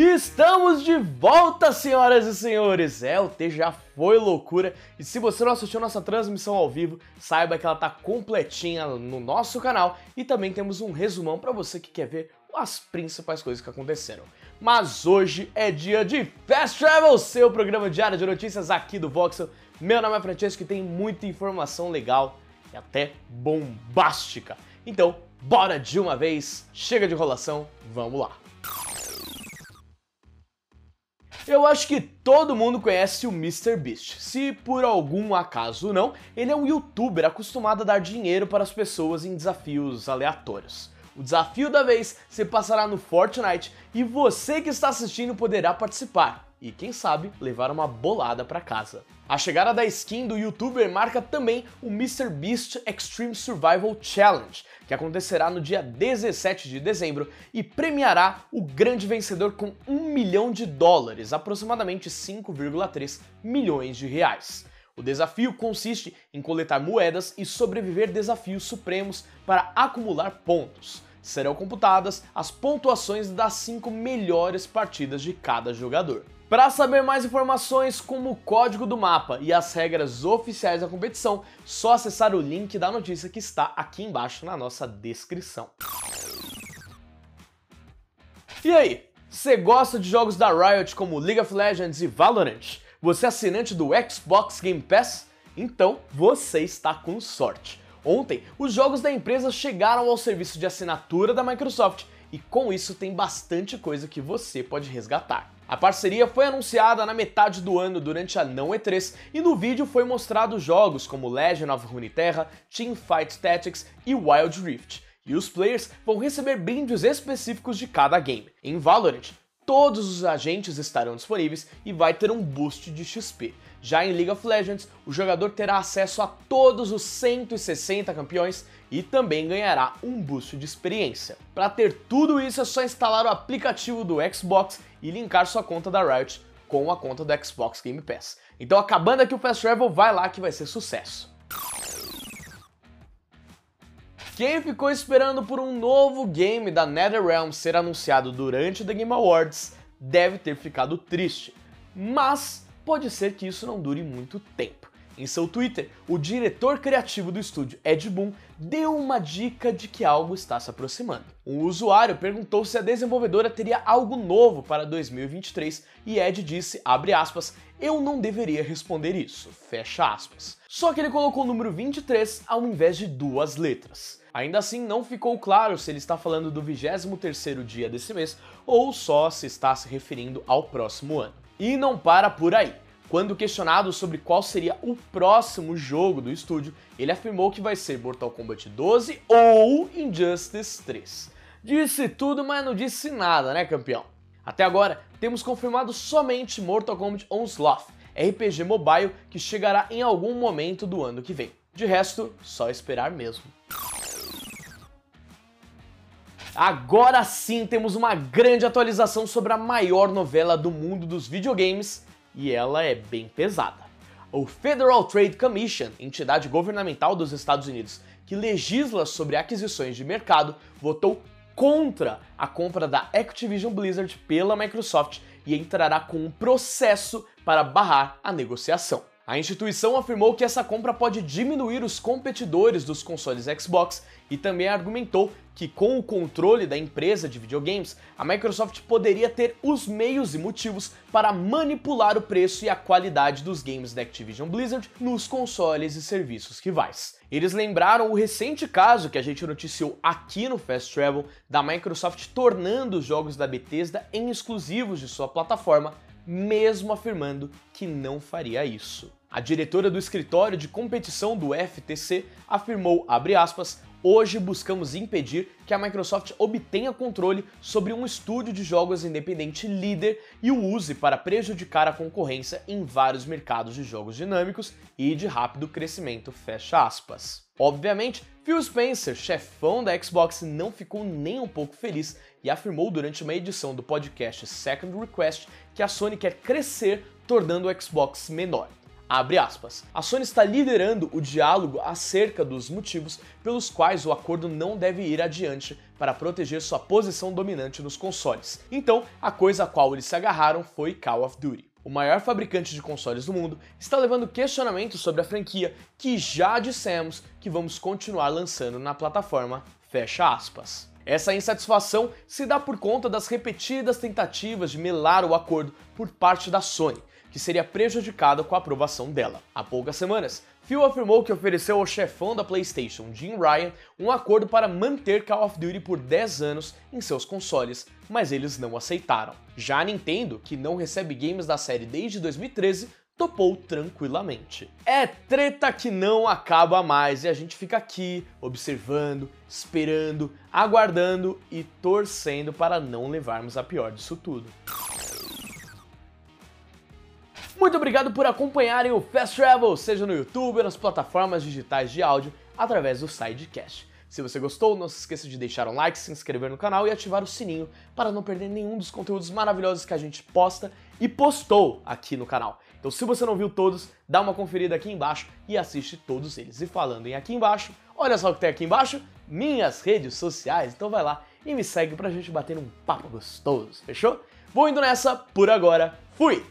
Estamos de volta, senhoras e senhores! É, o T já foi loucura. E se você não assistiu nossa transmissão ao vivo, saiba que ela tá completinha no nosso canal. E também temos um resumão para você que quer ver as principais coisas que aconteceram. Mas hoje é dia de Fast Travel, seu programa diário de notícias aqui do Voxel. Meu nome é Francesco e tem muita informação legal e até bombástica. Então, bora de uma vez, chega de enrolação, vamos lá! Eu acho que todo mundo conhece o MrBeast. Se por algum acaso não, ele é um youtuber acostumado a dar dinheiro para as pessoas em desafios aleatórios. O desafio da vez se passará no Fortnite e você que está assistindo poderá participar e, quem sabe, levar uma bolada para casa. A chegada da skin do youtuber marca também o MrBeast Extreme Survival Challenge, que acontecerá no dia 17 de dezembro e premiará o grande vencedor com 1 milhão de dólares, aproximadamente 5,3 milhões de reais. O desafio consiste em coletar moedas e sobreviver desafios supremos para acumular pontos. Serão computadas as pontuações das 5 melhores partidas de cada jogador. Para saber mais informações como o código do mapa e as regras oficiais da competição, só acessar o link da notícia que está aqui embaixo na nossa descrição. E aí, você gosta de jogos da Riot como League of Legends e Valorant? Você é assinante do Xbox Game Pass? Então você está com sorte. Ontem, os jogos da empresa chegaram ao serviço de assinatura da Microsoft e com isso tem bastante coisa que você pode resgatar. A parceria foi anunciada na metade do ano durante a não E3 e no vídeo foi mostrado jogos como Legend of Runeterra, Teamfight Tactics e Wild Rift. E os players vão receber brindes específicos de cada game. Em Valorant, todos os agentes estarão disponíveis e vai ter um boost de XP. Já em League of Legends, o jogador terá acesso a todos os 160 campeões e também ganhará um boost de experiência. Para ter tudo isso é só instalar o aplicativo do Xbox e linkar sua conta da Riot com a conta do Xbox Game Pass. Então acabando aqui o Fast Travel, vai lá que vai ser sucesso. Quem ficou esperando por um novo game da NetherRealm ser anunciado durante The Game Awards deve ter ficado triste, mas pode ser que isso não dure muito tempo. Em seu Twitter, o diretor criativo do estúdio, Ed Boon, deu uma dica de que algo está se aproximando. Um usuário perguntou se a desenvolvedora teria algo novo para 2023 e Ed disse, aspas, eu não deveria responder isso, fecha aspas. Só que ele colocou o número 23 ao invés de duas letras. Ainda assim, não ficou claro se ele está falando do 23º dia desse mês ou só se está se referindo ao próximo ano. E não para por aí. Quando questionado sobre qual seria o próximo jogo do estúdio, ele afirmou que vai ser Mortal Kombat 12 ou Injustice 3. Disse tudo, mas não disse nada, né, campeão? Até agora, temos confirmado somente Mortal Kombat Onslaught, RPG mobile que chegará em algum momento do ano que vem. De resto, só esperar mesmo. Agora sim temos uma grande atualização sobre a maior novela do mundo dos videogames e ela é bem pesada. O Federal Trade Commission, entidade governamental dos Estados Unidos que legisla sobre aquisições de mercado, votou contra a compra da Activision Blizzard pela Microsoft e entrará com um processo para barrar a negociação. A instituição afirmou que essa compra pode diminuir os competidores dos consoles Xbox e também argumentou que, com o controle da empresa de videogames, a Microsoft poderia ter os meios e motivos para manipular o preço e a qualidade dos games da Activision Blizzard nos consoles e serviços rivais. Eles lembraram o recente caso que a gente noticiou aqui no Fast Travel da Microsoft tornando os jogos da Bethesda em exclusivos de sua plataforma, mesmo afirmando que não faria isso. A diretora do escritório de competição do FTC afirmou, aspas, Hoje buscamos impedir que a Microsoft obtenha controle sobre um estúdio de jogos independente líder e o use para prejudicar a concorrência em vários mercados de jogos dinâmicos e de rápido crescimento, fecha aspas. Obviamente, Phil Spencer, chefão da Xbox, não ficou nem um pouco feliz e afirmou durante uma edição do podcast Second Request que a Sony quer crescer tornando o Xbox menor. Abre aspas. A Sony está liderando o diálogo acerca dos motivos pelos quais o acordo não deve ir adiante para proteger sua posição dominante nos consoles. Então, a coisa a qual eles se agarraram foi Call of Duty. O maior fabricante de consoles do mundo está levando questionamentos sobre a franquia que já dissemos que vamos continuar lançando na plataforma. Fecha aspas. Essa insatisfação se dá por conta das repetidas tentativas de melar o acordo por parte da Sony, que seria prejudicada com a aprovação dela. Há poucas semanas, Phil afirmou que ofereceu ao chefão da PlayStation, Jim Ryan, um acordo para manter Call of Duty por 10 anos em seus consoles, mas eles não aceitaram. Já a Nintendo, que não recebe games da série desde 2013, topou tranquilamente. É treta que não acaba mais e a gente fica aqui observando, esperando, aguardando e torcendo para não levarmos a pior disso tudo. Muito obrigado por acompanharem o Fast Travel, seja no YouTube ou nas plataformas digitais de áudio, através do Sidecast. Se você gostou, não se esqueça de deixar um like, se inscrever no canal e ativar o sininho para não perder nenhum dos conteúdos maravilhosos que a gente posta e postou aqui no canal. Então, se você não viu todos, dá uma conferida aqui embaixo e assiste todos eles. E falando em aqui embaixo, olha só o que tem aqui embaixo, minhas redes sociais. Então vai lá e me segue pra gente bater um papo gostoso, fechou? Vou indo nessa, por agora, fui!